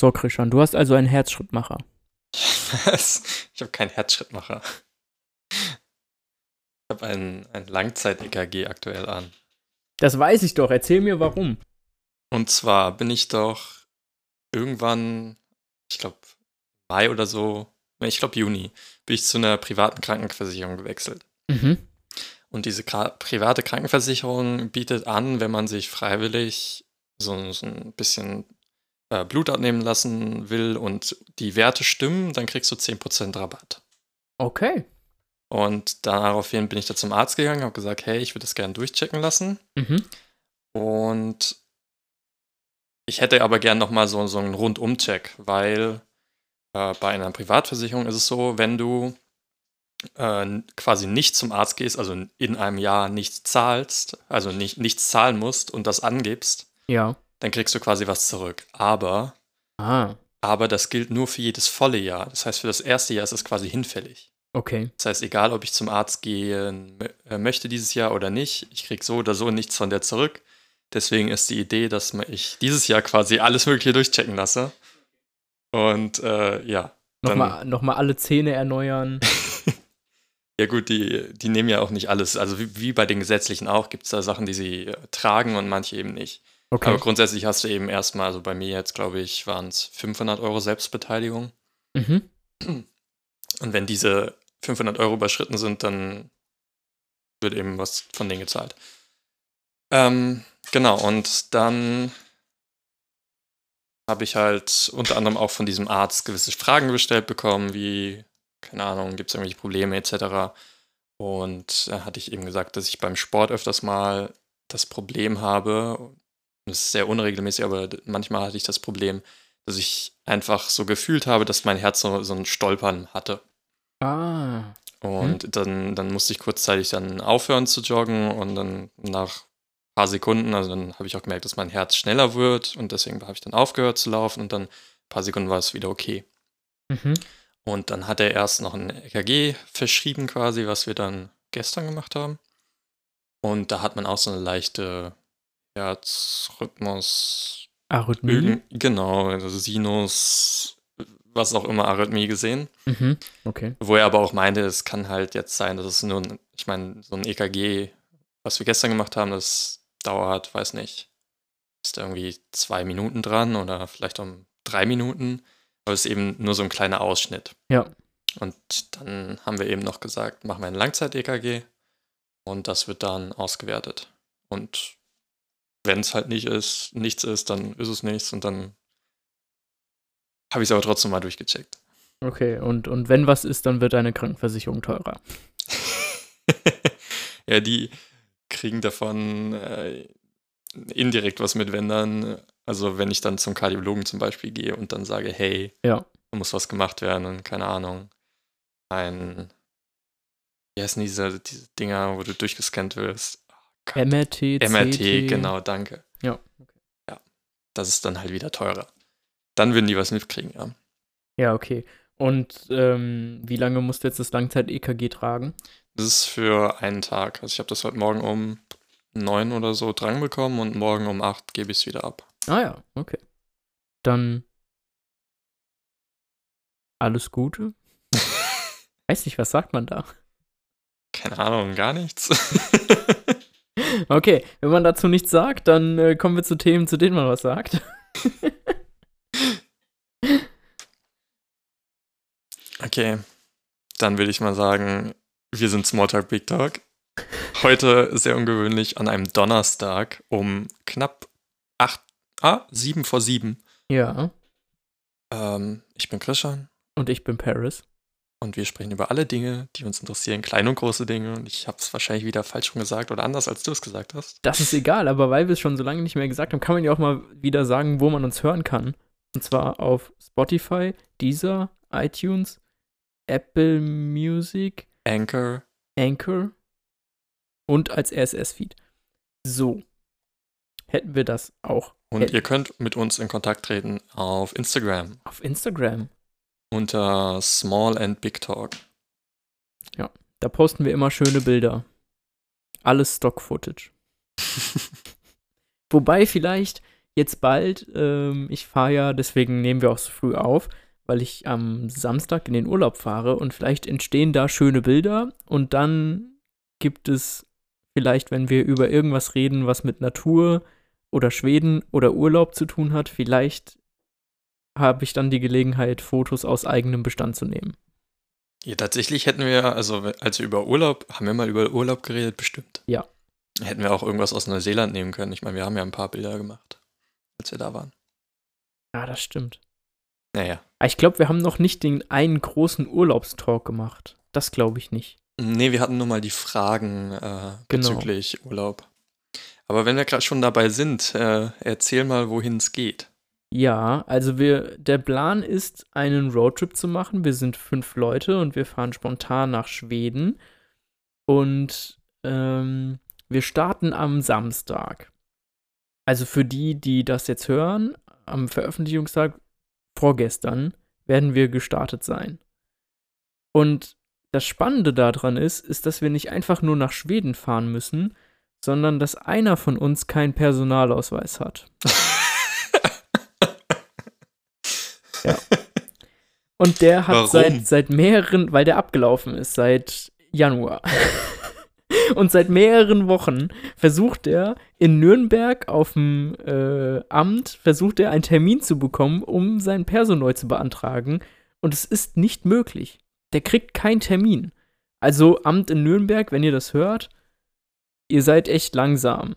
So, Christian, du hast also einen Herzschrittmacher. Was? Ich habe keinen Herzschrittmacher. Ich habe ein, ein Langzeit-EKG aktuell an. Das weiß ich doch. Erzähl mir warum. Und zwar bin ich doch irgendwann, ich glaube, Mai oder so, ich glaube Juni, bin ich zu einer privaten Krankenversicherung gewechselt. Mhm. Und diese private Krankenversicherung bietet an, wenn man sich freiwillig so, so ein bisschen äh, Blut abnehmen lassen will und die Werte stimmen, dann kriegst du 10% Rabatt. Okay. Und daraufhin bin ich da zum Arzt gegangen, habe gesagt, hey, ich würde das gerne durchchecken lassen. Mhm. Und ich hätte aber gern nochmal so, so einen Rundumcheck, weil äh, bei einer Privatversicherung ist es so, wenn du äh, quasi nicht zum Arzt gehst, also in einem Jahr nichts zahlst, also nicht, nichts zahlen musst und das angibst, Ja. Dann kriegst du quasi was zurück. Aber, Ah, aber das gilt nur für jedes volle Jahr. Das heißt, für das erste Jahr ist es quasi hinfällig. okay. Das heißt, egal ob ich zum Arzt gehen äh, möchte dieses Jahr oder nicht, ich kriege so oder so nichts von der zurück. Deswegen ist die Idee, dass ich dieses Jahr quasi alles Mögliche durchchecken lasse. Und äh, ja. Dann- Nochmal noch mal alle Zähne erneuern. Ja gut, die, die nehmen ja auch nicht alles. Also wie, wie bei den gesetzlichen auch, gibt es da Sachen, die sie äh, tragen und manche eben nicht. Okay. Aber grundsätzlich hast du eben erstmal, also bei mir jetzt glaube ich, waren es 500 Euro Selbstbeteiligung. Mhm. Und wenn diese 500 Euro überschritten sind, dann wird eben was von denen gezahlt. Ähm, genau, und dann habe ich halt unter anderem auch von diesem Arzt gewisse Fragen gestellt bekommen, wie, keine Ahnung, gibt es irgendwelche Probleme etc. Und da hatte ich eben gesagt, dass ich beim Sport öfters mal das Problem habe, das ist sehr unregelmäßig, aber manchmal hatte ich das Problem, dass ich einfach so gefühlt habe, dass mein Herz so, so ein Stolpern hatte. Ah. Und dann, dann musste ich kurzzeitig dann aufhören zu joggen und dann nach ein paar Sekunden, also dann habe ich auch gemerkt, dass mein Herz schneller wird und deswegen habe ich dann aufgehört zu laufen und dann ein paar Sekunden war es wieder okay. Mhm. Und dann hat er erst noch ein EKG verschrieben quasi, was wir dann gestern gemacht haben. Und da hat man auch so eine leichte Herzrhythmus, Arrhythmie. Irgend- genau, also Sinus, was auch immer, Arrhythmie gesehen. Mhm. Okay. Wo er aber auch meinte, es kann halt jetzt sein, dass es nur, ein, ich meine, so ein EKG, was wir gestern gemacht haben, das dauert, weiß nicht, ist da irgendwie zwei Minuten dran oder vielleicht um drei Minuten, aber es ist eben nur so ein kleiner Ausschnitt. Ja. Und dann haben wir eben noch gesagt, machen wir ein Langzeit-EKG und das wird dann ausgewertet. Und wenn es halt nicht ist, nichts ist, dann ist es nichts und dann habe ich es aber trotzdem mal durchgecheckt. Okay. Und, und wenn was ist, dann wird deine Krankenversicherung teurer. ja, die kriegen davon äh, indirekt was mit, wenn dann, also wenn ich dann zum Kardiologen zum Beispiel gehe und dann sage, hey, Ja. da muss was gemacht werden und keine Ahnung, ein, wie heißen diese, diese Dinger, wo du durchgescannt wirst? Gott. MRT, MRT, CT. genau, danke. Ja. Ja, das ist dann halt wieder teurer. Dann würden die was mitkriegen, ja. Ja, okay. Und ähm, wie lange musst du jetzt das Langzeit-EKG tragen? Das ist für einen Tag. Also ich habe das heute Morgen um neun oder so dran bekommen und morgen um acht gebe ich es wieder ab. Ah ja, okay. Dann alles Gute. Weiß nicht, was sagt man da? Keine Ahnung, gar nichts. Okay, wenn man dazu nichts sagt, dann äh, kommen wir zu Themen, zu denen man was sagt. okay, dann würde ich mal sagen, wir sind Smalltalk Big Talk. Heute sehr ungewöhnlich an einem Donnerstag um knapp acht, ah, sieben vor sieben. Ja, Ähm, ich bin Christian und ich bin Paris. Und wir sprechen über alle Dinge, die uns interessieren, kleine und große Dinge. Und ich habe es wahrscheinlich wieder falsch schon gesagt oder anders, als du es gesagt hast. Das ist egal, aber weil wir es schon so lange nicht mehr gesagt haben, kann man ja auch mal wieder sagen, wo man uns hören kann. Und zwar auf Spotify, Deezer, iTunes, Apple Music, Anchor, Anchor und als RSS-Feed. So. Hätten wir das auch Und Hey. ihr könnt mit uns in Kontakt treten auf Instagram auf Instagram. Unter Small and Big Talk. Da posten wir immer schöne Bilder. Alles Stock-Footage. Wobei vielleicht jetzt bald. Ähm, ich fahre ja, deswegen nehmen wir auch so früh auf, weil ich am Samstag in den Urlaub fahre und vielleicht entstehen da schöne Bilder und dann gibt es vielleicht, wenn wir über irgendwas reden, was mit Natur oder Schweden oder Urlaub zu tun hat, vielleicht habe ich dann die Gelegenheit, Fotos aus eigenem Bestand zu nehmen. Ja, tatsächlich hätten wir, also als wir über Urlaub, haben wir mal über Urlaub geredet, bestimmt. Ja. Hätten wir auch irgendwas aus Neuseeland nehmen können. Ich meine, wir haben ja ein paar Bilder gemacht, als wir da waren. Ja, das stimmt. Naja. Aber ich glaube, wir haben noch nicht den einen großen Urlaubstalk gemacht. Das glaube ich nicht. Nee, wir hatten nur mal die Fragen äh, Genau. bezüglich Urlaub. Aber wenn wir gerade schon dabei sind, äh, erzähl mal, wohin es geht. Ja, also wir, der Plan ist, einen Roadtrip zu machen. Wir sind fünf Leute und wir fahren spontan nach Schweden. Und ähm, wir starten am Samstag. Also für die, die das jetzt hören, am Veröffentlichungstag vorgestern werden wir gestartet sein. Und das Spannende daran ist, ist, dass wir nicht einfach nur nach Schweden fahren müssen, sondern dass einer von uns keinen Personalausweis hat. Und der hat Warum? seit, seit mehreren, weil der abgelaufen ist, seit Januar. Und seit mehreren Wochen versucht er in Nürnberg auf dem äh, Amt, versucht er einen Termin zu bekommen, um sein Perso neu zu beantragen. Und es ist nicht möglich. Der kriegt keinen Termin. Also Amt in Nürnberg, wenn ihr das hört, ihr seid echt langsam.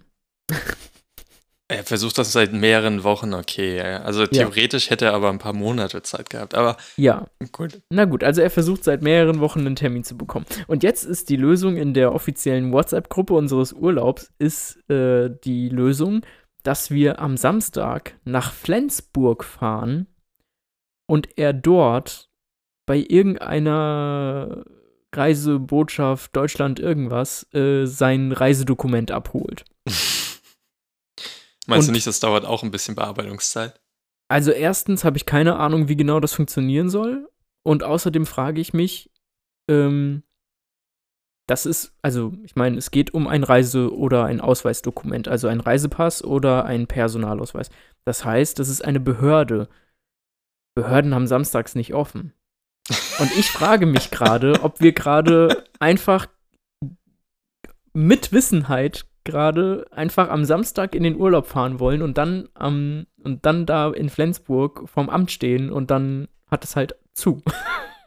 Er versucht das seit mehreren Wochen, okay. ja. Also theoretisch hätte er aber ein paar Monate Zeit gehabt. Aber Ja, gut. Na gut, also er versucht seit mehreren Wochen einen Termin zu bekommen. Und jetzt ist die Lösung in der offiziellen WhatsApp-Gruppe unseres Urlaubs, ist äh, die Lösung, dass wir am Samstag nach Flensburg fahren und er dort bei irgendeiner Reisebotschaft Deutschland irgendwas äh, sein Reisedokument abholt. Meinst du Und- nicht, das dauert auch ein bisschen Bearbeitungszeit? Also erstens habe ich keine Ahnung, wie genau das funktionieren soll. Und außerdem frage ich mich, ähm, das ist, also ich meine, es geht um ein Reise- oder ein Ausweisdokument, also ein Reisepass oder ein Personalausweis. Das heißt, das ist eine Behörde. Behörden haben samstags nicht offen. Und ich frage mich gerade, ob wir gerade einfach mit Wissenheit gerade einfach am Samstag in den Urlaub fahren wollen und dann am und dann da in Flensburg vorm Amt stehen und dann hat es halt zu.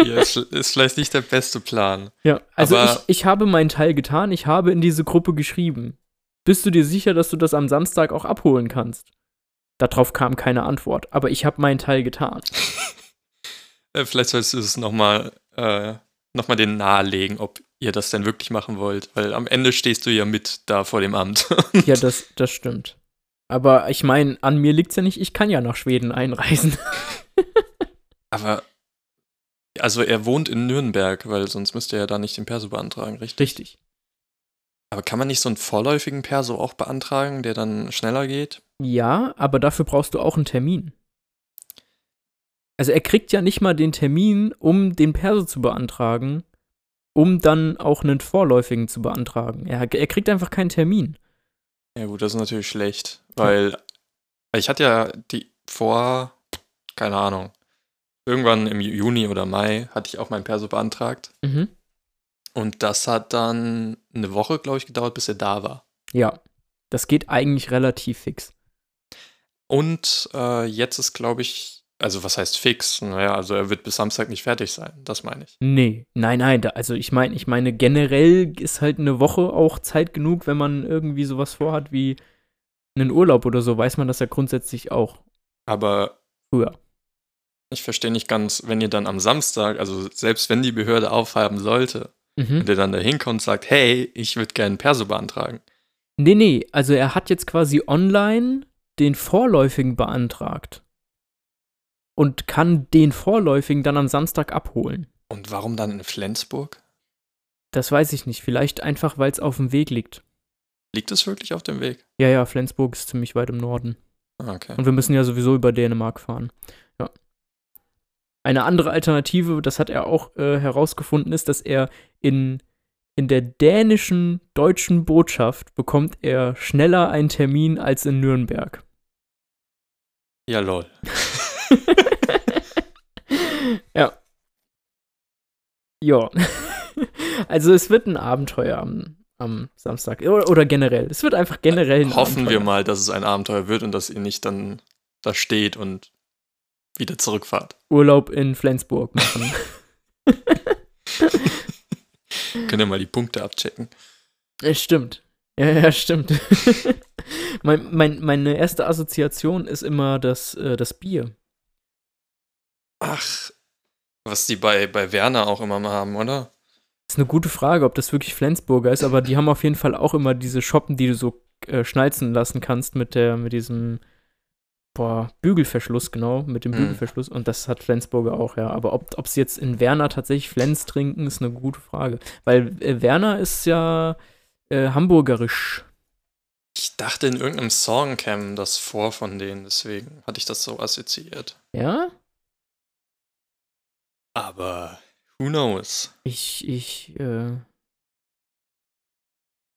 Ja, ist, ist vielleicht nicht der beste Plan. Ja, also Aber- ich, ich habe meinen Teil getan, ich habe in diese Gruppe geschrieben. Bist du dir sicher, dass du das am Samstag auch abholen kannst? Darauf kam keine Antwort, aber ich habe meinen Teil getan. Äh, Vielleicht solltest du es nochmal äh, noch mal den nahelegen, ob ihr das denn wirklich machen wollt. Weil am Ende stehst du ja mit da vor dem Amt. Ja, das, das stimmt. Aber ich meine, an mir liegt's ja nicht, ich kann ja nach Schweden einreisen. Aber, also er wohnt in Nürnberg, weil sonst müsste er ja da nicht den Perso beantragen, richtig? Richtig. Aber kann man nicht so einen vorläufigen Perso auch beantragen, der dann schneller geht? Ja, aber dafür brauchst du auch einen Termin. Also er kriegt ja nicht mal den Termin, um den Perso zu beantragen, um dann auch einen vorläufigen zu beantragen. Er, er kriegt einfach keinen Termin. Ja gut, das ist natürlich schlecht, weil ich hatte ja die vor, keine Ahnung, irgendwann im Juni oder Mai hatte ich auch mein Perso beantragt Mhm. und das hat dann eine Woche, glaube ich, gedauert, bis er da war. Ja, das geht eigentlich relativ fix. Und äh, jetzt ist, glaube ich, also was heißt fix? Naja, also er wird bis Samstag nicht fertig sein, das meine ich. Nee, nein, nein, da, also ich meine, ich meine, generell ist halt eine Woche auch Zeit genug, wenn man irgendwie sowas vorhat wie einen Urlaub oder so, weiß man das ja grundsätzlich auch Aber früher. ich verstehe nicht ganz, wenn ihr dann am Samstag, also selbst wenn die Behörde aufhaben sollte, Mhm. und ihr dann da hinkommt und sagt, hey, ich würde gerne einen Perso beantragen. Nee, nee, also er hat jetzt quasi online den vorläufigen beantragt und kann den vorläufigen dann am Samstag abholen. Und warum dann in Flensburg? Das weiß ich nicht, vielleicht einfach, weil es auf dem Weg liegt. Liegt es wirklich auf dem Weg? Ja, ja, Flensburg ist ziemlich weit im Norden. Ah, Okay. Und wir müssen ja sowieso über Dänemark fahren. Ja. Eine andere Alternative, das hat er auch äh, herausgefunden, ist, dass er in, in der dänischen deutschen Botschaft bekommt er schneller einen Termin als in Nürnberg. Ja, lol. ja. Ja. Also es wird ein Abenteuer am, am Samstag. Oder, oder, generell. Es wird einfach generell ein Hoffen Abenteuer. wir mal, dass es ein Abenteuer wird und dass ihr nicht dann da steht und wieder zurückfahrt. Urlaub in Flensburg machen. Könnt ihr mal die Punkte abchecken. Stimmt. Ja, ja, stimmt. mein, mein, meine erste Assoziation ist immer das, äh, das Bier. Ach, was die bei, bei Werner auch immer mal haben, oder? Das ist eine gute Frage, ob das wirklich Flensburger ist, aber die haben auf jeden Fall auch immer diese Shoppen, die du so äh, schnalzen lassen kannst mit der, mit diesem boah, Bügelverschluss, genau, mit dem Mhm. Bügelverschluss. Und das hat Flensburger auch, ja. Aber ob, ob sie jetzt in Werner tatsächlich Flens trinken, ist eine gute Frage. Weil äh, Werner ist ja äh, hamburgerisch. Ich dachte, in irgendeinem Song käme das vor von denen, deswegen hatte ich das so assoziiert. Ja? Aber who knows? Ich, ich, äh,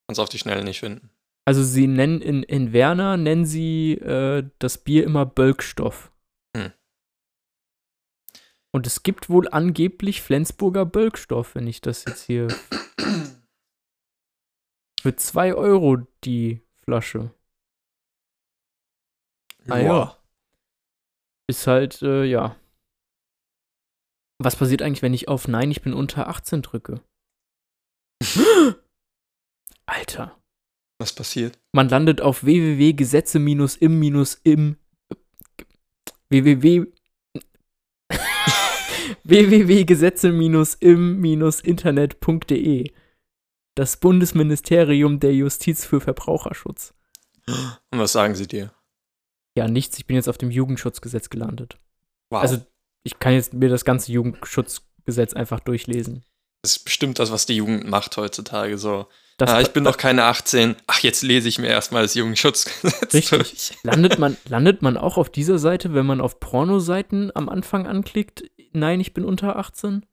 Kannst auf die Schnelle nicht finden. Also sie nennen in, in Werner nennen sie äh, das Bier immer Bölkstoff. Hm. Und es gibt wohl angeblich Flensburger Bölkstoff, wenn ich das jetzt hier. Für 2 Euro die Flasche. Ah, ja. Ist halt, äh, ja. Was passiert eigentlich, wenn ich auf Nein, ich bin unter 18 drücke? Alter. Was passiert? Man landet auf www.gesetze-im-im www www.gesetze-im-internet.de Das Bundesministerium der Justiz für Verbraucherschutz. Und was sagen sie dir? Ja, nichts, ich bin jetzt auf dem Jugendschutzgesetz gelandet. Wow. Also, ich kann jetzt mir das ganze Jugendschutzgesetz einfach durchlesen. das ist bestimmt das, was die Jugend macht heutzutage. So, Das ah, ich bin noch keine 18. Ach, jetzt lese ich mir erstmal das Jugendschutzgesetz Richtig. durch. Landet man, landet man auch auf dieser Seite, wenn man auf Pornoseiten am Anfang anklickt? Nein, ich bin unter 18?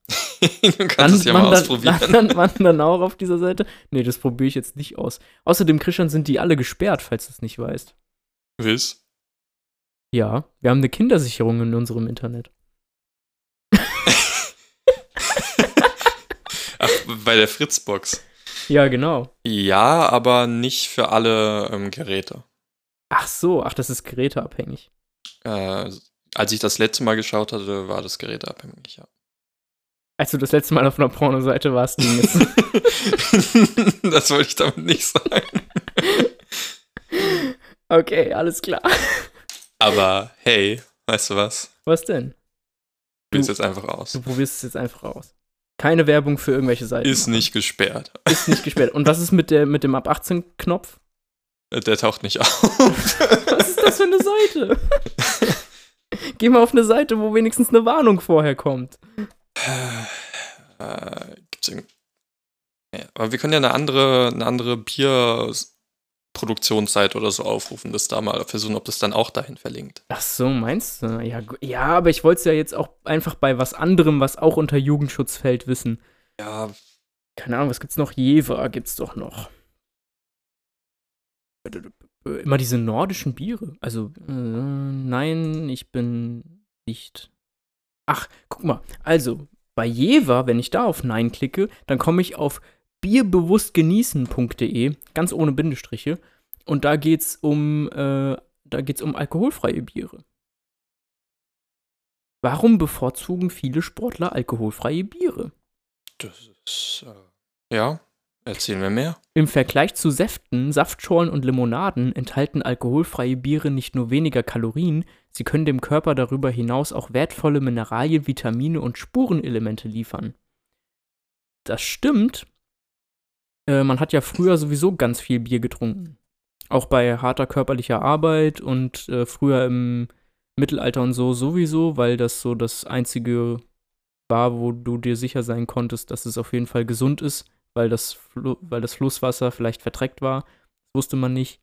du kannst es ja mal man dann, ausprobieren. landet man dann auch auf dieser Seite? Nee, das probiere ich jetzt nicht aus. Außerdem, Christian, sind die alle gesperrt, falls du es nicht weißt. Willst? Ja, wir haben eine Kindersicherung in unserem Internet. Ach, bei der Fritzbox. Ja, genau. Ja, aber nicht für alle ähm, Geräte. Ach so, ach, das ist geräteabhängig. Äh, als ich das letzte Mal geschaut hatte, war das geräteabhängig, ja. Als du das letzte Mal auf einer Pornoseite warst, ging es. das wollte ich damit nicht sagen. okay, alles klar. Aber hey, weißt du was? Was denn? Du- jetzt einfach aus. Du probierst es jetzt einfach aus. Keine Werbung für irgendwelche Seiten. Ist nicht gesperrt. Ist nicht gesperrt. Und was ist mit, der, mit dem Ab 18-Knopf? Äh, Der taucht nicht auf. Was ist das für eine Seite? Geh mal auf eine Seite, wo wenigstens eine Warnung vorher kommt. äh, gibt's irgend... ja, aber wir können ja eine andere, eine andere Bierproduktionszeit oder so aufrufen, das da mal versuchen, ob das dann auch dahin verlinkt. Ach so, meinst du? Ja, ja aber ich wollte es ja jetzt auch einfach bei was anderem, was auch unter Jugendschutz fällt, wissen. Ja, Keine Ahnung, was gibt's noch? Jever gibt's doch noch. Immer diese nordischen Biere. Also, äh, nein, ich bin nicht. Ach, guck mal. Also, bei Jever, wenn ich da auf Nein klicke, dann komme ich auf bierbewusstgenießen.de, ganz ohne Bindestriche. Und da geht's um, äh, da geht's um alkoholfreie Biere. Warum bevorzugen viele Sportler alkoholfreie Biere? das ist. Äh, ja, erzählen wir mehr. Im Vergleich zu Säften, Saftschorlen und Limonaden enthalten alkoholfreie Biere nicht nur weniger Kalorien, sie können dem Körper darüber hinaus auch wertvolle Mineralien, Vitamine und Spurenelemente liefern. Das stimmt. Äh, man hat ja früher sowieso ganz viel Bier getrunken. Auch bei harter körperlicher Arbeit und äh, früher im Mittelalter und so sowieso, weil das so das einzige war, wo du dir sicher sein konntest, dass es auf jeden Fall gesund ist weil das, Flu weil das Flusswasser vielleicht verdreckt war. Das wusste man nicht.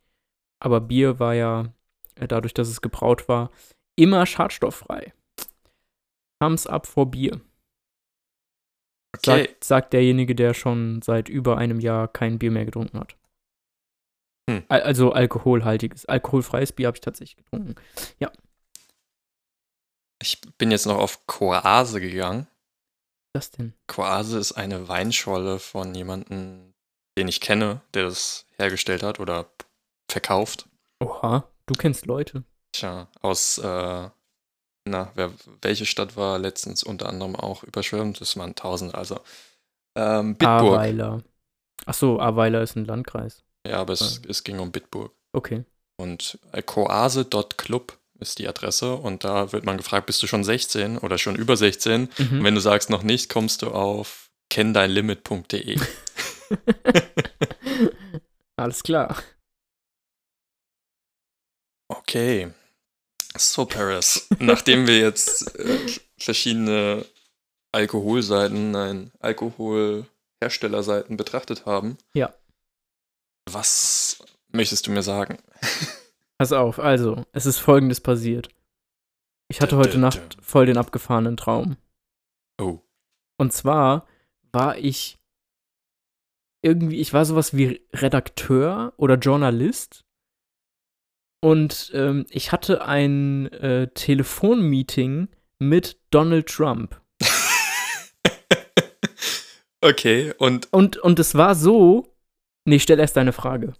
Aber Bier war ja, äh, dadurch, dass es gebraut war, immer schadstofffrei. Thumbs up vor Bier. Okay. Sagt, sagt derjenige, der schon seit über einem Jahr kein Bier mehr getrunken hat. Hm. Al- Also alkoholhaltiges, alkoholfreies Bier habe ich tatsächlich getrunken. Ich bin jetzt noch auf Koase gegangen. Was denn? Koase ist eine Weinscholle von jemandem, den ich kenne, der das hergestellt hat oder verkauft. Oha, du kennst Leute. Tja, aus, äh, na, wer, welche Stadt war letztens unter anderem auch überschwemmt? Das waren tausend, also. Ähm, Bitburg. Aweiler. Achso, Aweiler ist ein Landkreis. Ja, aber es, es ging um Bitburg. Okay. Und äh, koase.club ist die Adresse und da wird man gefragt, bist du schon 16 oder schon über 16? Und Mhm. wenn du sagst noch nicht, kommst du auf kenndeinlimit.de. Alles klar. Okay. So, Paris. Nachdem wir jetzt äh, verschiedene Alkoholseiten, nein, Alkoholherstellerseiten betrachtet haben. Ja. Was möchtest du mir sagen? Pass auf, also, es ist folgendes passiert. Ich hatte heute Nacht voll den abgefahrenen Traum. Oh. Und zwar war ich irgendwie, ich war sowas wie Redakteur oder Journalist. Und ähm, ich hatte ein äh, Telefonmeeting mit Donald Trump. okay, und Und, und es war so. Nee, stell erst deine Frage.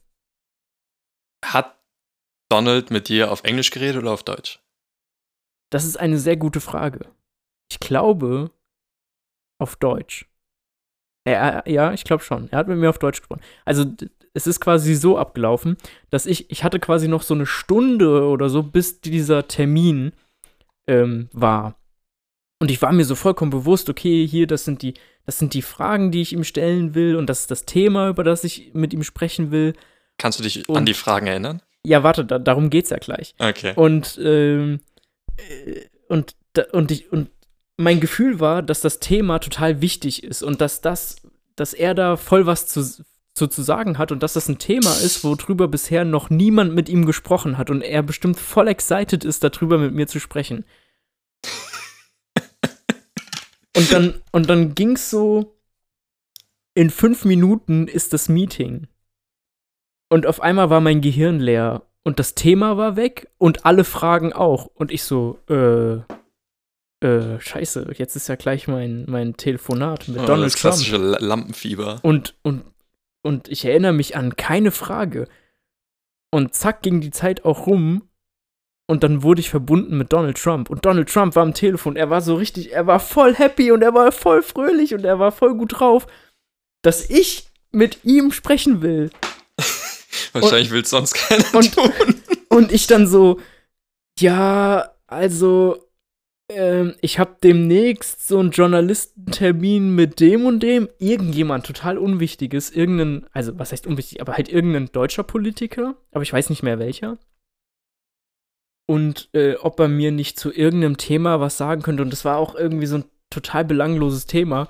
hat Donald mit dir auf Englisch geredet oder auf Deutsch? Das ist eine sehr gute Frage. Ich glaube auf Deutsch. Er, ja, ich glaube schon. Er hat mit mir auf Deutsch gesprochen. Also es ist quasi so abgelaufen, dass ich, ich hatte quasi noch so eine Stunde oder so, bis dieser Termin ähm, war. Und ich war mir so vollkommen bewusst, okay, hier, das sind die, das sind die Fragen, die ich ihm stellen will und das ist das Thema, über das ich mit ihm sprechen will. Kannst du dich an Und- die Fragen erinnern? Ja, warte, da, darum geht's ja gleich. Okay. Und, ähm, äh, und, und, ich, und mein Gefühl war, dass das Thema total wichtig ist und dass das, dass er da voll was zu, zu, zu sagen hat und dass das ein Thema ist, worüber bisher noch niemand mit ihm gesprochen hat und er bestimmt voll excited ist, darüber mit mir zu sprechen. Und dann, und dann ging's so, in fünf Minuten ist das Meeting. Und auf einmal war mein Gehirn leer und das Thema war weg und alle Fragen auch. Und ich so, äh, äh, scheiße, jetzt ist ja gleich mein, mein Telefonat mit Oh, Donald das klassische La- Lampenfieber. Und, und, und ich erinnere mich an keine Frage. Und zack ging die Zeit auch rum. Und dann wurde ich verbunden mit Donald Trump. Und Donald Trump war am Telefon. Er war so richtig, er war voll happy und er war voll fröhlich und er war voll gut drauf, dass ich mit ihm sprechen will. Wahrscheinlich will es sonst keiner und- tun. Und ich dann so, ja, also, ähm, ich habe demnächst so einen Journalistentermin mit dem und dem. Irgendjemand total Unwichtiges, irgendein, also was heißt unwichtig, aber halt irgendein deutscher Politiker, aber ich weiß nicht mehr welcher. Und äh, ob er mir nicht zu irgendeinem Thema was sagen könnte. Und das war auch irgendwie so ein total belangloses Thema.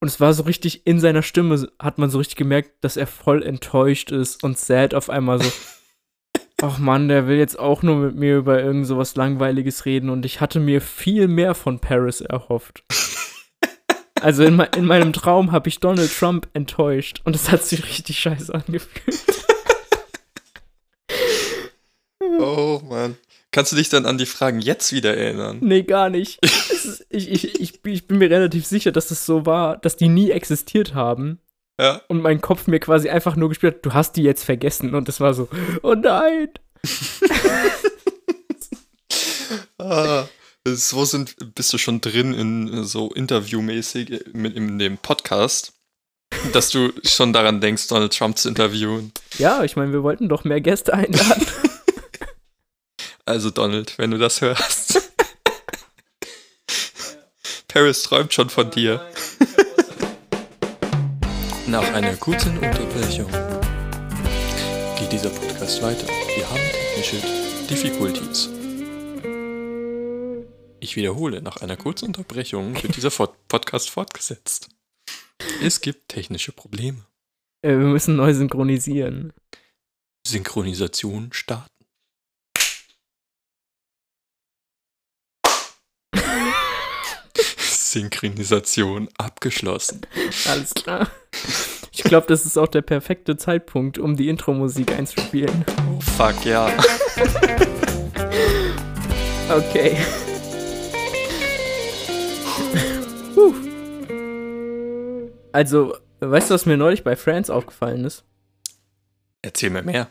Und es war so richtig in seiner Stimme, hat man so richtig gemerkt, dass er voll enttäuscht ist und sad auf einmal so. Ach Mann, der will jetzt auch nur mit mir über irgend so was Langweiliges reden und ich hatte mir viel mehr von Paris erhofft. Also in, me in meinem Traum habe ich Donald Trump enttäuscht und es hat sich richtig scheiße angefühlt. Oh Mann. Kannst du dich dann an die Fragen jetzt wieder erinnern? Nee, gar nicht. Ist, ich, ich, ich, ich bin mir relativ sicher, dass es so war, dass die nie existiert haben Ja. und mein Kopf mir quasi einfach nur gespielt hat, du hast die jetzt vergessen und es war so, oh nein. Ah, so sind, bist du schon drin in so interviewmäßig mit in dem Podcast, dass du schon daran denkst, Donald Trump zu interviewen. Ja, ich meine, wir wollten doch mehr Gäste einladen. Also Donald, wenn du das hörst. Paris träumt schon von dir. Nach einer kurzen Unterbrechung geht dieser Podcast weiter. Wir haben technische Difficulties. Ich wiederhole, nach einer kurzen Unterbrechung wird dieser Podcast fortgesetzt. Es gibt technische Probleme. Äh, wir müssen neu synchronisieren. Synchronisation starten. Synchronisation abgeschlossen. Alles klar. Ich glaube, das ist auch der perfekte Zeitpunkt, um die Intro-Musik einzuspielen. Oh, fuck, ja. okay. Also, weißt du, was mir neulich bei Friends aufgefallen ist? Erzähl mir mehr.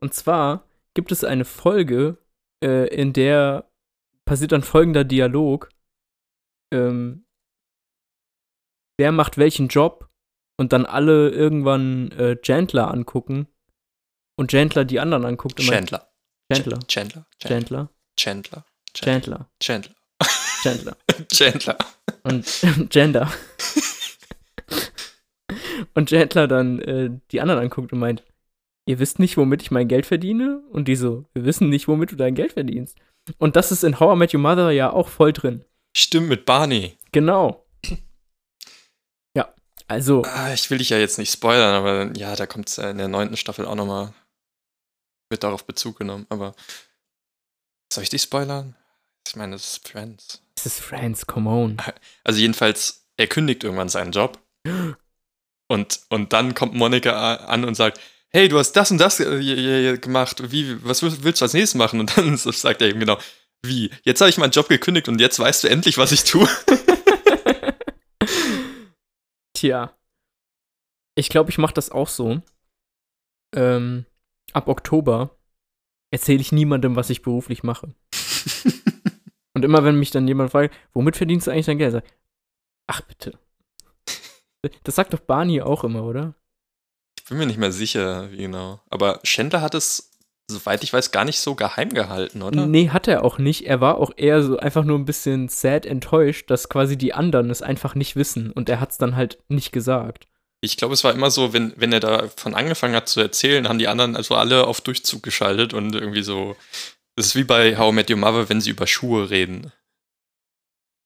Und zwar gibt es eine Folge, äh, in der passiert dann folgender Dialog. Ähm, wer macht welchen Job? Und dann alle irgendwann äh, Chandler angucken. Und Chandler die anderen anguckt. und meint- Chandler. Chandler. Chandler. Chandler. Chandler. Chandler. Chandler. Chandler. Chandler. Und Gender. und Chandler dann äh, die anderen anguckt und meint, ihr wisst nicht, womit ich mein Geld verdiene? Und die so, wir wissen nicht, womit du dein Geld verdienst. Und das ist in How I Met Your Mother ja auch voll drin. Stimmt mit Barney. Genau. Ja, also, Ah, ich will dich ja jetzt nicht spoilern, aber ja, da kommt es in der neunten Staffel auch nochmal, wird darauf Bezug genommen. Aber soll ich dich spoilern? Ich meine, das ist Friends. es ist Friends, come on. Also jedenfalls, er kündigt irgendwann seinen Job. Und, und dann kommt Monika an und sagt, hey, du hast das und das äh, gemacht. Wie, was willst du als nächstes machen? Und dann sagt er eben genau, wie? Jetzt habe ich meinen Job gekündigt und jetzt weißt du endlich, was ich tue. Tja. Ich glaube, ich mache das auch so. Ähm, ab Oktober erzähle ich niemandem, was ich beruflich mache. Und immer wenn mich dann jemand fragt, womit verdienst du eigentlich dein Geld? Sag, ich, ach bitte. Das sagt doch Barney auch immer, oder? Ich bin mir nicht mehr sicher, wie genau. Aber Chandler hat es, soweit ich weiß, gar nicht so geheim gehalten, oder? Nee, hat er auch nicht. Er war auch eher so einfach nur ein bisschen sad enttäuscht, dass quasi die anderen es einfach nicht wissen. Und er hat es dann halt nicht gesagt. Ich glaube, es war immer so, wenn, wenn er davon angefangen hat zu erzählen, haben die anderen also alle auf Durchzug geschaltet und irgendwie so. Das ist wie bei How I Met Your Mother, wenn sie über Schuhe reden.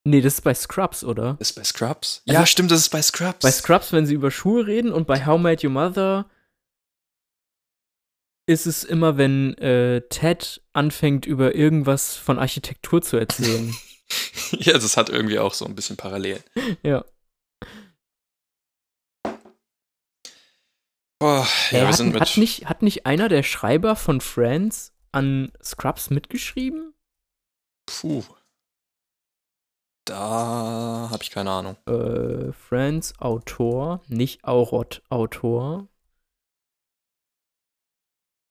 Nee, das ist bei Scrubs, oder? Das ist bei Scrubs? Also- ja, stimmt, das ist bei Scrubs. Bei Scrubs, wenn sie über Schuhe reden und bei How I Met Your Mother ist es immer, wenn äh, Ted anfängt, über irgendwas von Architektur zu erzählen. ja, das hat irgendwie auch so ein bisschen parallel. ja. Boah, ja, Ey, wir hat, sind mit. hat, nicht, hat nicht einer der Schreiber von Friends an Scrubs mitgeschrieben? Puh. Da habe ich keine Ahnung. Äh, Friends Autor, nicht Aurot Autor.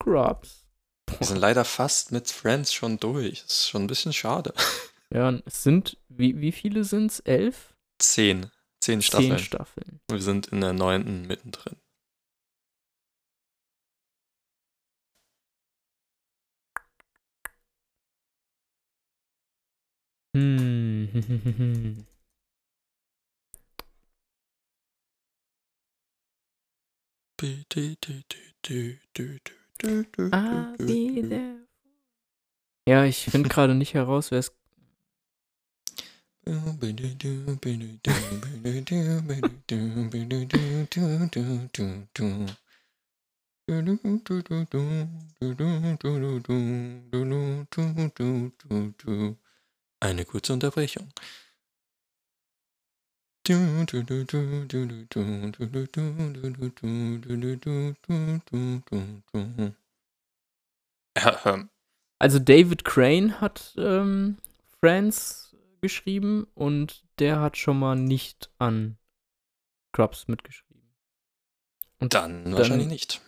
Scrubs. Wir sind leider fast mit Friends schon durch. Das ist schon ein bisschen schade. Ja, es sind, wie, wie viele sind's? Elf? Zehn. Zehn Staffeln. Zehn Staffeln. Wir sind in der neunten mittendrin. Hm. I'll be there. Ja, ich finde gerade nicht heraus, wer es. Eine kurze Unterbrechung. Also David Crane hat ähm, Friends geschrieben und der hat schon mal nicht an Scrubs mitgeschrieben. dann wahrscheinlich nicht.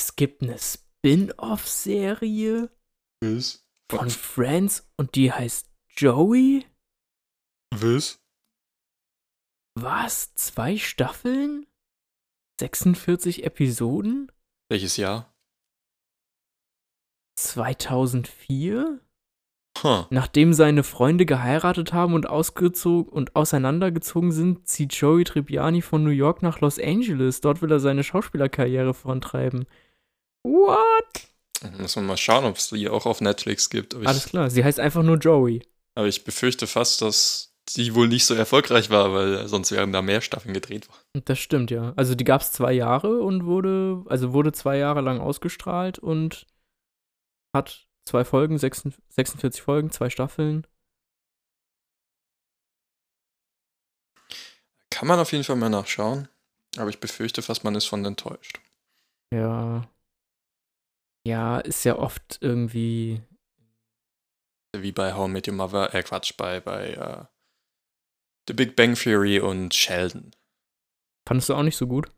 Es gibt eine Spin-off-Serie von Friends und die heißt Joey? Was? Was? Zwei Staffeln? 46 Episoden? Welches Jahr? 2004? Huh. Nachdem seine Freunde geheiratet haben und ausgezogen und auseinandergezogen sind, zieht Joey Tribbiani von New York nach Los Angeles. Dort will er seine Schauspielerkarriere vorantreiben. What? Muss man mal schauen, ob es die auch auf Netflix gibt. Aber Alles ich, klar, sie heißt einfach nur Joey. aber ich befürchte fast, dass die wohl nicht so erfolgreich war, weil sonst wären da mehr Staffeln gedreht worden. Das stimmt, ja. Also die gab es zwei Jahre und wurde, also wurde zwei Jahre lang ausgestrahlt und hat zwei Folgen, 46 46 Folgen, zwei Staffeln. Kann man auf jeden Fall mal nachschauen. Aber ich befürchte fast, man ist von enttäuscht. Ja. Ja, ist ja oft irgendwie. Wie bei How I Met Your Mother, äh Quatsch, bei, bei äh, The Big Bang Theory und Sheldon. Fandest du auch nicht so gut?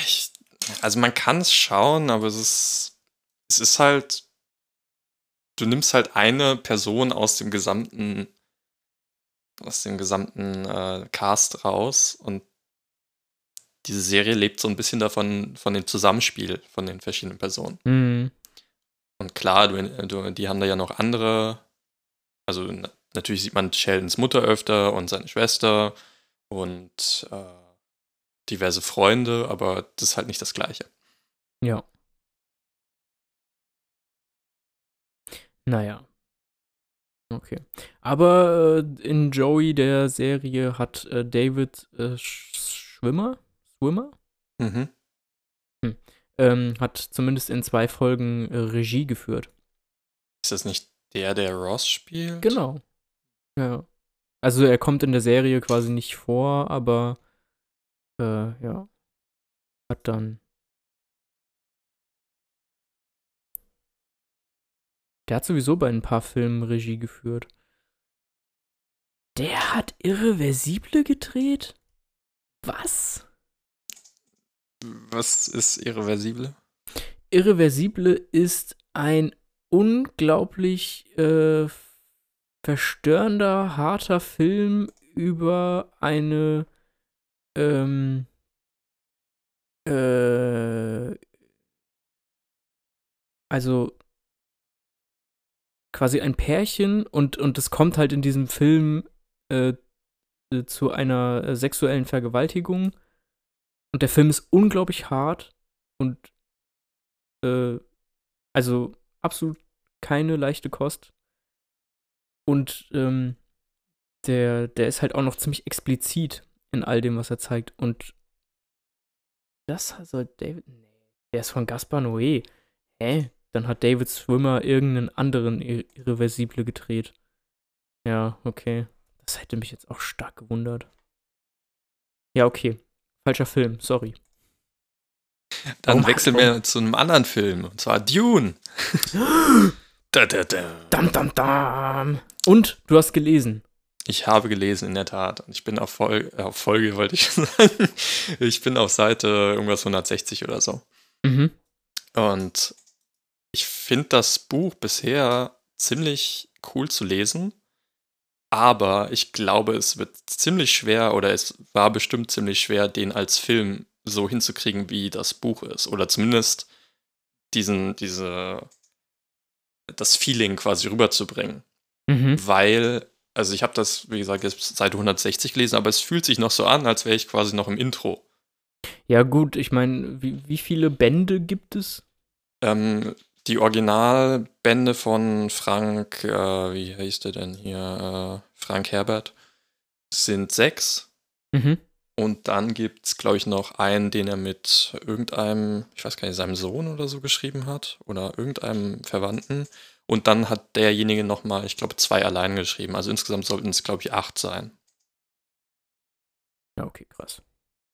Ich, also man kann es schauen, aber es ist, es ist halt, du nimmst halt eine Person aus dem gesamten, aus dem gesamten äh, Cast raus und diese Serie lebt so ein bisschen davon, von dem Zusammenspiel von den verschiedenen Personen. Mhm. Und klar, du, du, die haben da ja noch andere, also natürlich sieht man Sheldons Mutter öfter und seine Schwester und äh, diverse Freunde, aber das ist halt nicht das Gleiche. Ja. Naja. Okay. Aber äh, in Joey, der Serie, hat äh, David äh, Schwimmer? Swimmer? Mhm. Hm. Ähm, hat zumindest in zwei Folgen äh, Regie geführt. Ist das nicht der, der Ross spielt? Genau. Ja. Also er kommt in der Serie quasi nicht vor, aber äh, ja. Hat dann. Der hat sowieso bei ein paar Filmen Regie geführt. Der hat Irreversible gedreht? Was? Was ist Irreversible? Irreversible ist ein unglaublich äh, verstörender, harter Film über eine ähm, äh, also quasi ein Pärchen und und es kommt halt in diesem Film äh, zu einer äh, sexuellen Vergewaltigung. Und der Film ist unglaublich hart und äh, also absolut keine leichte Kost und ähm, der der ist halt auch noch ziemlich explizit in all dem, was er zeigt. Und das soll David. Nee, der ist von Gaspar Noé. Hä? Dann hat David Swimmer irgendeinen anderen Irreversible gedreht. Ja, okay. Das hätte mich jetzt auch stark gewundert. Ja, okay. Falscher Film, sorry. Dann oh, wechseln wir zu einem anderen Film, und zwar Dune. da, da, da. Dam, dam, dam. Und du hast gelesen. Ich habe gelesen, in der Tat. Und ich bin auf, Fol auf Folge, wollte ich sagen. Ich bin auf Seite irgendwas 160 oder so. Mhm. Und ich finde das Buch bisher ziemlich cool zu lesen. Aber ich glaube, es wird ziemlich schwer oder es war bestimmt ziemlich schwer, den als Film so hinzukriegen, wie das Buch ist. Oder zumindest diesen, diese, das Feeling quasi rüberzubringen. Mhm. Weil also ich habe das, wie gesagt, jetzt Seite 160 gelesen, aber es fühlt sich noch so an, als wäre ich quasi noch im Intro. Ja, gut, ich meine, wie, wie viele Bände gibt es? Ähm, die Originalbände von Frank, äh, wie heißt der denn hier? Äh, Frank Herbert sind sechs. Mhm. Und dann gibt es, glaube ich, noch einen, den er mit irgendeinem, ich weiß gar nicht, seinem Sohn oder so geschrieben hat oder irgendeinem Verwandten. Und dann hat derjenige nochmal, ich glaube, zwei allein geschrieben. Also insgesamt sollten es, glaube ich, acht sein. Ja, okay, krass.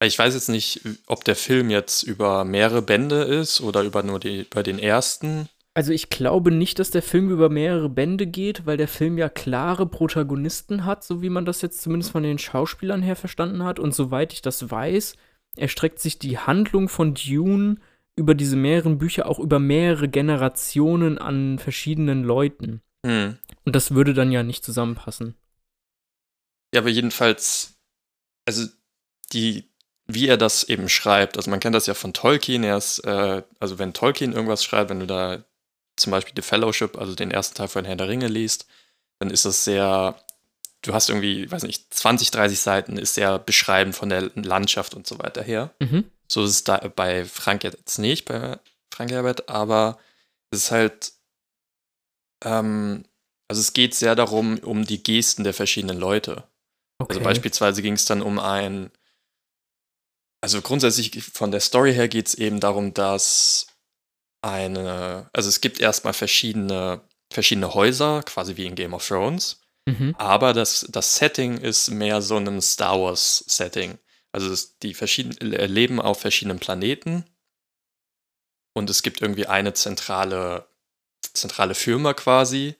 Ich weiß jetzt nicht, ob der Film jetzt über mehrere Bände ist oder über nur die, über den ersten. Also ich glaube nicht, dass der Film über mehrere Bände geht, weil der Film ja klare Protagonisten hat, so wie man das jetzt zumindest von den Schauspielern her verstanden hat. Und soweit ich das weiß, erstreckt sich die Handlung von Dune über diese mehreren Bücher auch über mehrere Generationen an verschiedenen Leuten. Hm. Und das würde dann ja nicht zusammenpassen. Ja, aber jedenfalls, also die, wie er das eben schreibt, also man kennt das ja von Tolkien, er ist, äh, also wenn Tolkien irgendwas schreibt, wenn du da zum Beispiel The Fellowship, also den ersten Teil von Herr der Ringe liest, dann ist das sehr, du hast irgendwie, weiß nicht, 20, 30 Seiten, ist sehr beschreibend von der Landschaft und so weiter her. Mhm. So ist es da bei Frank jetzt nicht, bei Frank Herbert, aber es ist halt, ähm, also es geht sehr darum, um die Gesten der verschiedenen Leute. Also okay. Also beispielsweise ging es dann um ein, also grundsätzlich von der Story her geht es eben darum, dass eine, also es gibt erstmal verschiedene, verschiedene Häuser, quasi wie in Game of Thrones, mhm. aber das, das Setting ist mehr so ein Star Wars Setting. Also es, die verschiedenen äh, leben auf verschiedenen Planeten und es gibt irgendwie eine zentrale, zentrale Firma quasi,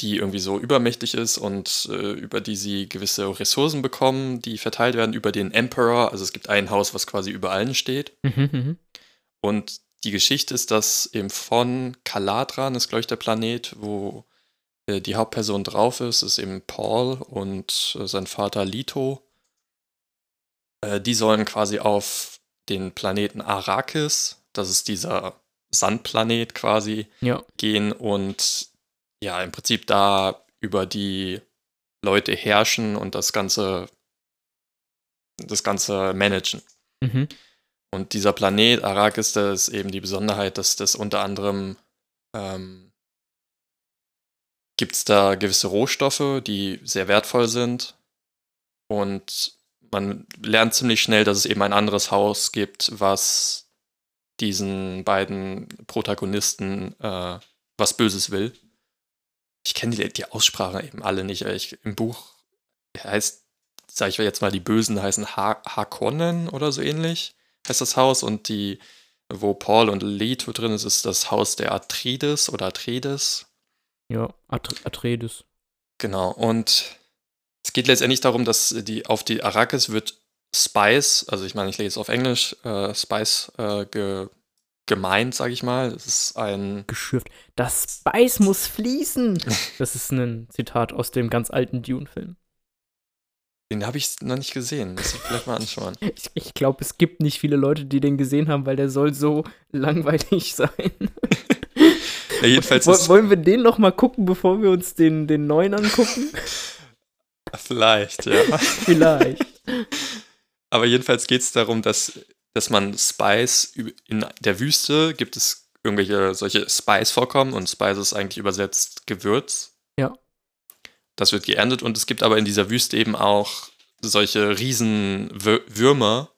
die irgendwie so übermächtig ist und äh, über die sie gewisse Ressourcen bekommen, die verteilt werden über den Emperor. Also es gibt ein Haus, was quasi über allen steht. Mhm, mhm. Und die Geschichte ist, dass eben von Kaladran ist, glaube ich, der Planet, wo äh, die Hauptperson drauf ist, ist eben Paul und äh, sein Vater Lito. Äh, die sollen quasi auf den Planeten Arrakis, das ist dieser Sandplanet quasi, Ja. gehen und ja, im Prinzip da über die Leute herrschen und das Ganze, das Ganze managen. Mhm. Und dieser Planet Arrakis, da ist eben die Besonderheit, dass das unter anderem ähm, gibt es da gewisse Rohstoffe, die sehr wertvoll sind. Und man lernt ziemlich schnell, dass es eben ein anderes Haus gibt, was diesen beiden Protagonisten äh, was Böses will. Ich kenne die, die Aussprache eben alle nicht. Ich, Im Buch heißt, sage ich jetzt mal, die Bösen heißen ha Harkonnen oder so ähnlich, heißt das Haus. Und die, wo Paul und Leto drin ist, ist das Haus der Atreides oder Atreides. Ja, Atre Atreides. Genau. Und es geht letztendlich darum, dass die auf die Arrakis wird Spice, also ich meine, ich lese es auf Englisch, äh, Spice äh, ge, gemeint, sage ich mal. Es ist ein Geschürft. Das Spice muss fließen. Das ist ein Zitat aus dem ganz alten Dune-Film. Den habe ich noch nicht gesehen. Muss ich vielleicht mal anschauen. Ich, ich glaube, es gibt nicht viele Leute, die den gesehen haben, weil der soll so langweilig sein. Ja, jedenfalls Woll- Wollen wir den noch mal gucken, bevor wir uns den, den neuen angucken? vielleicht, ja. Vielleicht. Aber jedenfalls geht es darum, dass, dass man Spice in der Wüste gibt es irgendwelche solche Spice-Vorkommen und Spice ist eigentlich übersetzt Gewürz. Ja. Das wird geerntet und es gibt aber in dieser Wüste eben auch solche riesen Wür- Würmer,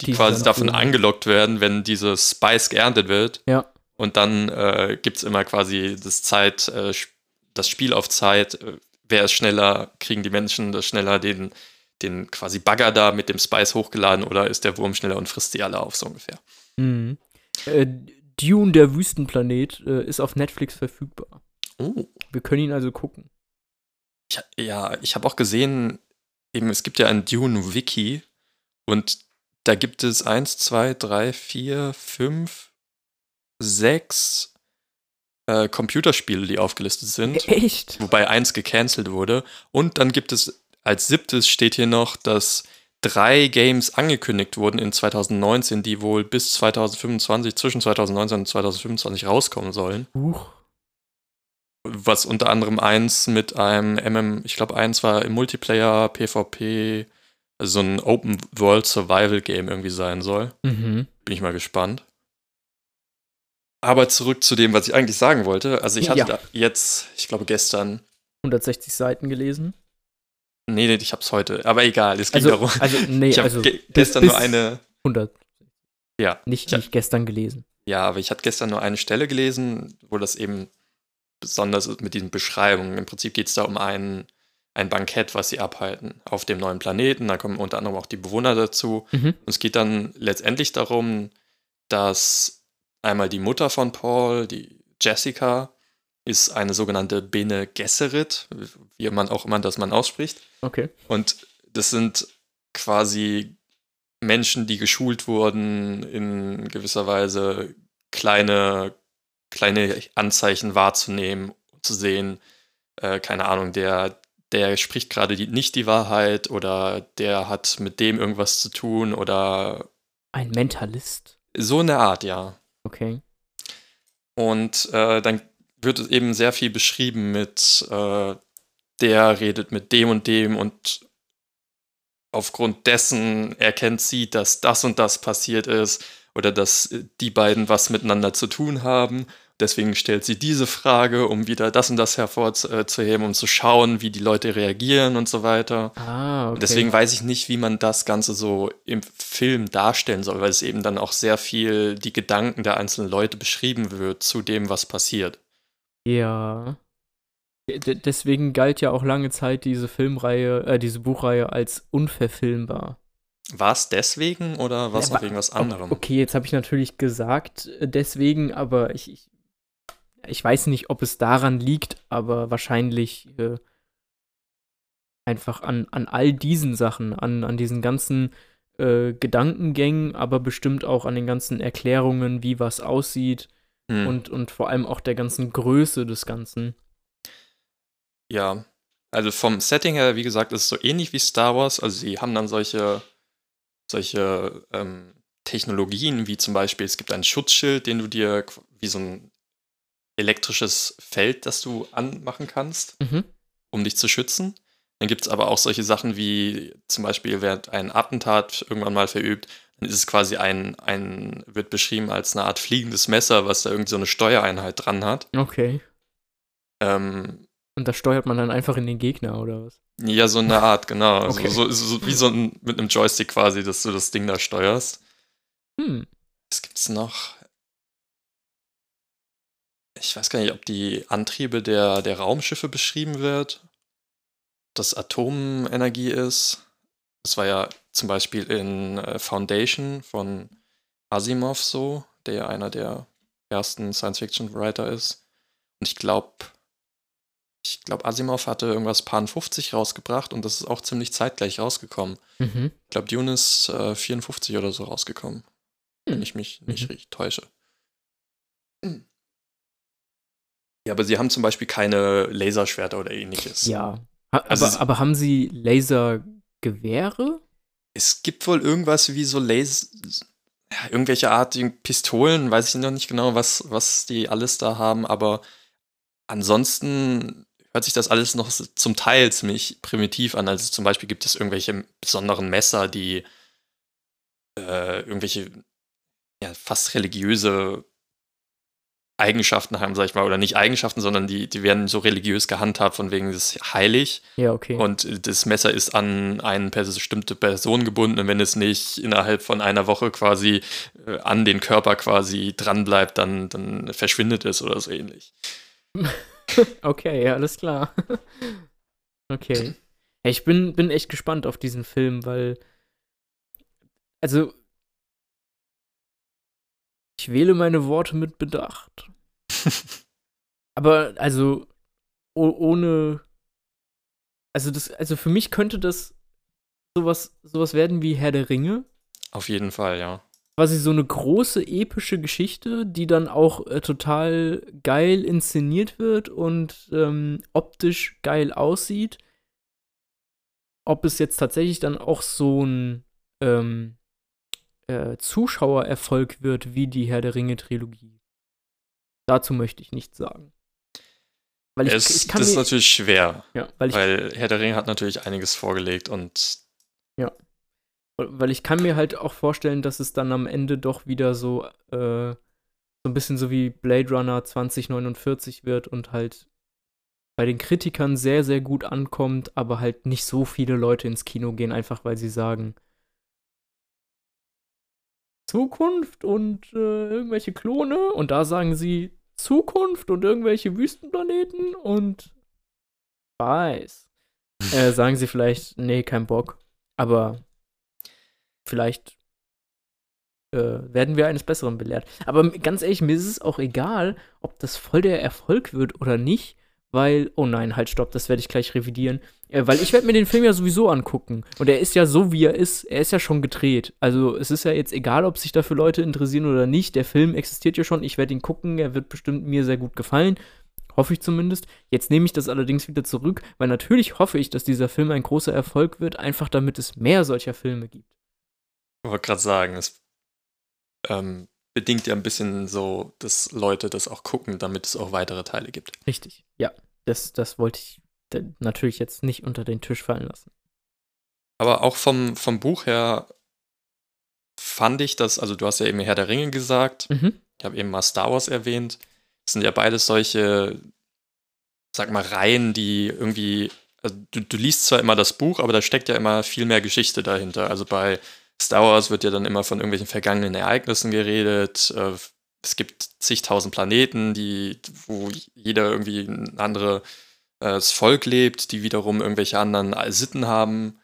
die, Die quasi davon oben- angelockt werden, wenn diese Spice geerntet wird. Ja. Und dann äh, gibt es immer quasi das Zeit, äh, das Spiel auf Zeit. Äh, wer ist schneller, kriegen die Menschen das schneller den, den quasi Bagger da mit dem Spice hochgeladen oder ist der Wurm schneller und frisst die alle auf, so ungefähr. Mhm. Äh, Dune, der Wüstenplanet, äh, ist auf Netflix verfügbar. Oh. Wir können ihn also gucken. Ich, ja, ich habe auch gesehen, eben, es gibt ja ein Dune-Wiki und da gibt es eins, zwei, drei, vier, fünf, sechs äh, Computerspiele, die aufgelistet sind. Echt? wobei eins gecancelt wurde. Und dann gibt es als siebtes steht hier noch, dass drei Games angekündigt wurden in 2019, die wohl bis 2025, zwischen 2019 und 2025 rauskommen sollen. Huch. Was unter anderem eins mit einem MM, ich glaube eins war im Multiplayer, PvP, also so ein Open World Survival Game irgendwie sein soll. Mhm. Bin ich mal gespannt. Aber zurück zu dem, was ich eigentlich sagen wollte. Also ich hatte Ja. jetzt, ich glaube gestern, 160 Seiten gelesen. Nee, nee, ich hab's heute. Aber egal, es ging Also, darum. also nee, ich habe also ge gestern nur eine. 100. Ja, Nicht, Ja. nicht gestern gelesen. ja, aber ich hatte gestern nur eine Stelle gelesen, wo das eben besonders mit diesen Beschreibungen. Im Prinzip geht es da um ein, ein Bankett, was sie abhalten auf dem neuen Planeten. Da kommen unter anderem auch die Bewohner dazu. Mhm. Und es geht dann letztendlich darum, dass einmal die Mutter von Paul, die Jessica, ist eine sogenannte Bene Gesserit, wie man auch immer das man ausspricht. Okay. Und das sind quasi Menschen, die geschult wurden, in gewisser Weise kleine, kleine Anzeichen wahrzunehmen, zu sehen, äh, keine Ahnung, der, der spricht gerade nicht die Wahrheit oder der hat mit dem irgendwas zu tun oder Ein Mentalist. so eine Art, ja. Okay. Und äh, dann wird es eben sehr viel beschrieben mit, äh, der redet mit dem und dem und aufgrund dessen erkennt sie, dass das und das passiert ist oder dass äh, die beiden was miteinander zu tun haben. Deswegen stellt sie diese Frage, um wieder das und das hervorzuheben, um zu schauen, wie die Leute reagieren und so weiter. Ah, okay. Deswegen weiß ich nicht, wie man das Ganze so im Film darstellen soll, weil es eben dann auch sehr viel die Gedanken der einzelnen Leute beschrieben wird zu dem, was passiert. Ja. D deswegen galt ja auch lange Zeit diese Filmreihe, äh, diese Buchreihe als unverfilmbar. War es deswegen oder war es Ja, noch wegen was anderem? Okay, jetzt habe ich natürlich gesagt äh, deswegen, aber ich, ich ich weiß nicht, ob es daran liegt, aber wahrscheinlich äh, einfach an, an all diesen Sachen, an, an diesen ganzen äh, Gedankengängen, aber bestimmt auch an den ganzen Erklärungen, wie was aussieht hm. und, und vor allem auch der ganzen Größe des Ganzen. Ja, also vom Setting her, wie gesagt, ist es so ähnlich wie Star Wars. Also sie haben dann solche, solche ähm, Technologien, wie zum Beispiel, es gibt ein Schutzschild, den du dir wie so ein elektrisches Feld, das du anmachen kannst, mhm. um dich zu schützen. Dann gibt es aber auch solche Sachen wie zum Beispiel, wird ein Attentat irgendwann mal verübt, dann ist es quasi ein, ein, wird beschrieben als eine Art fliegendes Messer, was da irgendwie so eine Steuereinheit dran hat. Okay. Ähm, und da steuert man dann einfach in den Gegner, oder was? Ja, so eine Art, genau. Okay. so, so, so, wie so ein, mit einem Joystick quasi, dass du das Ding da steuerst. Hm. Was gibt's noch? Ich weiß gar nicht, ob die Antriebe der, der Raumschiffe beschrieben wird. Das Atomenergie ist. Das war ja zum Beispiel in äh, Foundation von Asimov so, der ja einer der ersten Science-Fiction-Writer ist. Und ich glaube, ich glaube, Asimov hatte irgendwas Pan 50 rausgebracht und das ist auch ziemlich zeitgleich rausgekommen. Mhm. Ich glaube, Dune ist äh, 54 oder so rausgekommen. Mhm. Wenn ich mich nicht mhm. täusche. Ja, aber sie haben zum Beispiel keine Laserschwerter oder ähnliches. Ja. Ha also aber, aber haben sie Lasergewehre? Es gibt wohl irgendwas wie so Laser. Ja, irgendwelche artigen Pistolen, weiß ich noch nicht genau, was, was die alles da haben, aber ansonsten hört sich das alles noch zum Teil ziemlich primitiv an. Also zum Beispiel gibt es irgendwelche besonderen Messer, die äh, irgendwelche ja, fast religiöse Eigenschaften haben, sag ich mal, oder nicht Eigenschaften, sondern die, die werden so religiös gehandhabt, von wegen das ist heilig. Ja, okay. Und das Messer ist an eine bestimmte Person gebunden und wenn es nicht innerhalb von einer Woche quasi äh, an den Körper quasi dran bleibt, dann, dann verschwindet es oder so ähnlich. okay, ja, alles klar. okay. Ich bin, bin echt gespannt auf diesen Film, weil. Also. Ich wähle meine Worte mit Bedacht. Aber, also. ohne. Also, das, also für mich könnte das sowas, sowas werden wie Herr der Ringe. Auf jeden Fall, ja quasi so eine große epische Geschichte, die dann auch äh, total geil inszeniert wird und ähm, optisch geil aussieht. Ob es jetzt tatsächlich dann auch so ein ähm, äh, Zuschauererfolg wird wie die Herr der Ringe Trilogie. Dazu möchte ich nichts sagen. Weil ich, es, ich das ist natürlich schwer. Ja, weil, ich, weil Herr der Ringe hat natürlich einiges vorgelegt und ja. Weil ich kann mir halt auch vorstellen, dass es dann am Ende doch wieder so, äh, so ein bisschen so wie Blade Runner 2049 wird und halt bei den Kritikern sehr, sehr gut ankommt, aber halt nicht so viele Leute ins Kino gehen, einfach weil sie sagen, Zukunft und äh, irgendwelche Klone und da sagen sie Zukunft und irgendwelche Wüstenplaneten und weiß. äh, sagen sie vielleicht, nee, kein Bock. Aber vielleicht äh, werden wir eines Besseren belehrt. Aber ganz ehrlich, mir ist es auch egal, ob das voll der Erfolg wird oder nicht, weil, oh nein, halt, stopp, das werde ich gleich revidieren. Äh, weil ich werde mir den Film ja sowieso angucken. Und er ist ja so, wie er ist. Er ist ja schon gedreht. Also es ist ja jetzt egal, ob sich dafür Leute interessieren oder nicht. Der Film existiert ja schon. Ich werde ihn gucken. Er wird bestimmt mir sehr gut gefallen. Hoffe ich zumindest. Jetzt nehme ich das allerdings wieder zurück, weil natürlich hoffe ich, dass dieser Film ein großer Erfolg wird, einfach damit es mehr solcher Filme gibt. Ich wollte gerade sagen, es ähm, bedingt ja ein bisschen so, dass Leute das auch gucken, damit es auch weitere Teile gibt. Richtig, ja. Das, das wollte ich natürlich jetzt nicht unter den Tisch fallen lassen. Aber auch vom, vom Buch her fand ich das, also du hast ja eben Herr der Ringe gesagt, mhm. ich habe eben mal Star Wars erwähnt. Das sind ja beides solche, sag mal, Reihen, die irgendwie, also du, du liest zwar immer das Buch, aber da steckt ja immer viel mehr Geschichte dahinter. Also bei Star Wars wird ja dann immer von irgendwelchen vergangenen Ereignissen geredet. Äh, es gibt zigtausend Planeten, die, wo jeder irgendwie ein anderes äh, Volk lebt, die wiederum irgendwelche anderen Sitten haben.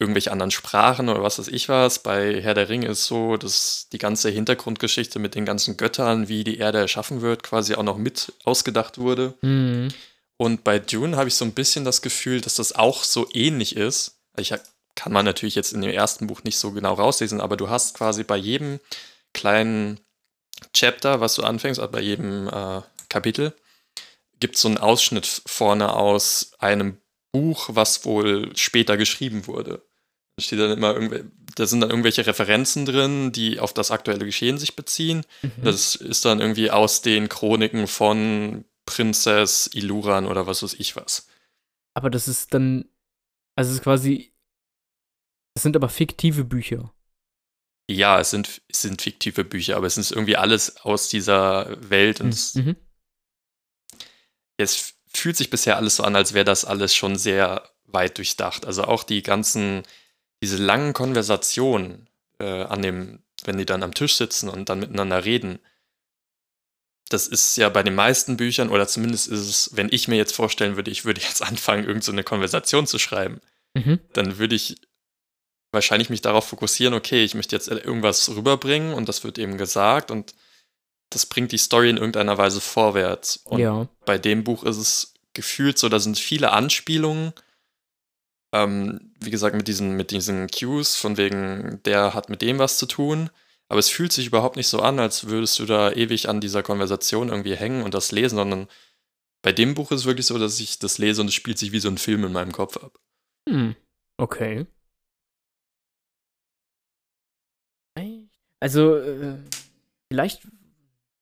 irgendwelche anderen Sprachen oder was weiß ich was. Bei Herr der Ringe ist so, dass die ganze Hintergrundgeschichte mit den ganzen Göttern, wie die Erde erschaffen wird, quasi auch noch mit ausgedacht wurde. Mhm. Und bei Dune habe ich so ein bisschen das Gefühl, dass das auch so ähnlich ist. Ich kann man natürlich jetzt in dem ersten Buch nicht so genau rauslesen, aber du hast quasi bei jedem kleinen Chapter, was du anfängst, also bei jedem äh, Kapitel, gibt es so einen Ausschnitt vorne aus einem Buch, was wohl später geschrieben wurde. Da steht dann immer da sind dann irgendwelche Referenzen drin, die auf das aktuelle Geschehen sich beziehen. Mhm. Das ist dann irgendwie aus den Chroniken von Prinzess Iluran oder was weiß ich was. Aber das ist dann, also es ist quasi, das sind aber fiktive Bücher. Ja, es sind, es sind fiktive Bücher, aber es ist irgendwie alles aus dieser Welt. Und mhm. Es, fühlt sich bisher alles so an, als wäre das alles schon sehr weit durchdacht. Also auch die ganzen, diese langen Konversationen äh, an dem, wenn die dann am Tisch sitzen und dann miteinander reden. Das ist ja bei den meisten Büchern, oder zumindest ist es, wenn ich mir jetzt vorstellen würde, ich würde jetzt anfangen, irgendeine so Konversation zu schreiben, mhm. dann würde ich wahrscheinlich mich darauf fokussieren, okay, ich möchte jetzt irgendwas rüberbringen und das wird eben gesagt und das bringt die Story in irgendeiner Weise vorwärts. Und ja. bei dem Buch ist es gefühlt so, da sind viele Anspielungen. Ähm, wie gesagt, mit diesen, mit diesen Cues, von wegen, der hat mit dem was zu tun. Aber es fühlt sich überhaupt nicht so an, als würdest du da ewig an dieser Konversation irgendwie hängen und das lesen, sondern bei dem Buch ist es wirklich so, dass ich das lese und es spielt sich wie so ein Film in meinem Kopf ab. Hm, okay. Also, äh, vielleicht.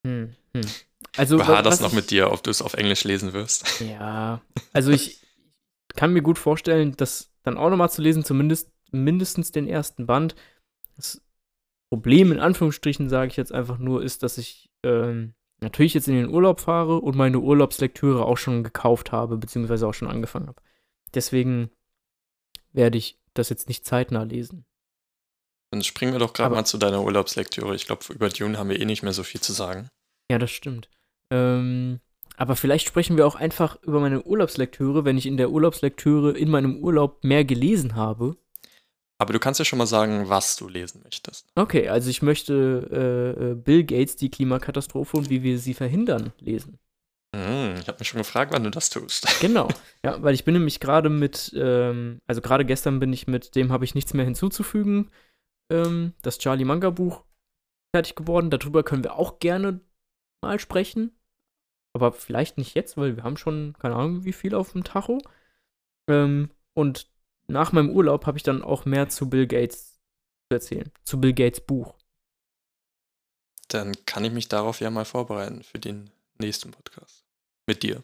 Hm, hm. Also, Behaar das noch ich, mit dir, ob du es auf Englisch lesen wirst. Ja, also ich kann mir gut vorstellen, das dann auch nochmal zu lesen, zumindest mindestens den ersten Band. Das Problem in Anführungsstrichen, sage ich jetzt einfach nur, ist, dass ich ähm, natürlich jetzt in den Urlaub fahre und meine Urlaubslektüre auch schon gekauft habe, beziehungsweise auch schon angefangen habe. Deswegen werde ich das jetzt nicht zeitnah lesen. Dann springen wir doch gerade mal zu deiner Urlaubslektüre. Ich glaube, über Dune haben wir eh nicht mehr so viel zu sagen. Ja, das stimmt. Ähm, aber vielleicht sprechen wir auch einfach über meine Urlaubslektüre, wenn ich in der Urlaubslektüre in meinem Urlaub mehr gelesen habe. Aber du kannst ja schon mal sagen, was du lesen möchtest. Okay, also ich möchte äh, äh Bill Gates die Klimakatastrophe und wie wir sie verhindern lesen. Mm, ich habe mich schon gefragt, wann du das tust. Genau, ja, weil ich bin nämlich gerade mit, ähm, also gerade gestern bin ich mit dem habe ich nichts mehr hinzuzufügen ähm, das Charlie Manga Buch fertig geworden. Darüber können wir auch gerne mal sprechen. Aber vielleicht nicht jetzt, weil wir haben schon, keine Ahnung, wie viel auf dem Tacho. Ähm, und nach meinem Urlaub habe ich dann auch mehr zu Bill Gates zu erzählen. Zu Bill Gates Buch. Dann kann ich mich darauf ja mal vorbereiten für den nächsten Podcast. Mit dir.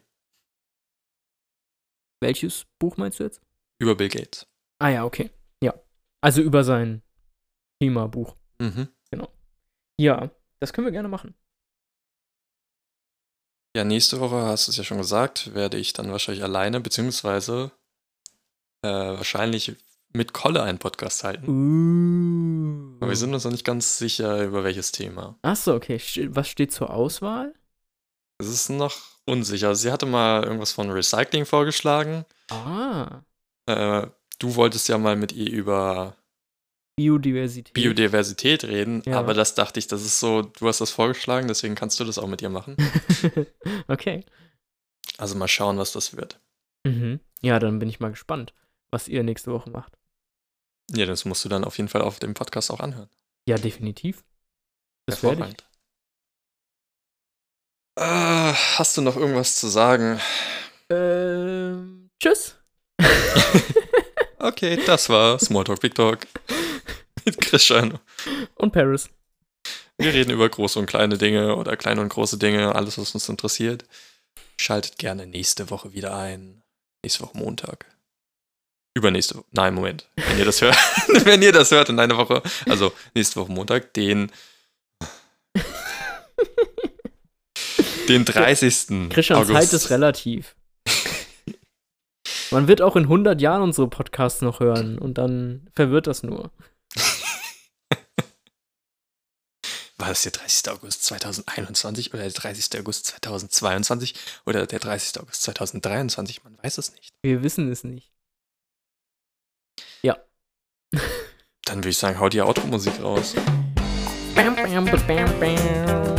Welches Buch meinst du jetzt? Über Bill Gates. Ah ja, okay. Ja. Also über sein Klimabuch. Mhm. Genau. Ja, das können wir gerne machen. Ja, nächste Woche, hast du es ja schon gesagt, werde ich dann wahrscheinlich alleine, beziehungsweise äh, wahrscheinlich mit Kolle einen Podcast halten. Uh. Aber wir sind uns noch nicht ganz sicher, über welches Thema. Achso, okay. Was steht zur Auswahl? Es ist noch unsicher. Sie hatte mal irgendwas von Recycling vorgeschlagen. Ah. Äh, du wolltest ja mal mit ihr über Biodiversität. Biodiversität reden, ja. aber das dachte ich, das ist so, du hast das vorgeschlagen, deswegen kannst du das auch mit ihr machen. okay. Also mal schauen, was das wird. Mhm. Ja, dann bin ich mal gespannt, was ihr nächste Woche macht. Ja, das musst du dann auf jeden Fall auf dem Podcast auch anhören. Ja, definitiv. Das werde ich. Äh, hast du noch irgendwas zu sagen? Ähm, tschüss. okay, das war Smalltalk Big Talk mit Cristiano. Und Paris. Wir reden über große und kleine Dinge oder kleine und große Dinge, alles, was uns interessiert. Schaltet gerne nächste Woche wieder ein. Nächste Woche Montag. Übernächste Woche. Nein, Moment. Wenn ihr das hört, wenn ihr das hört in einer Woche, also nächste Woche Montag, den. den 30. Christian, August. Zeit ist relativ. Man wird auch in 100 Jahren unsere Podcasts noch hören und dann verwirrt das nur. War das der 30. August 2021 oder der 30. August 2022 oder der 30. August 2023? Man weiß es nicht. Wir wissen es nicht. Ja. Dann würde ich sagen, hau die Automusik raus. Bam, bam, bam, bam.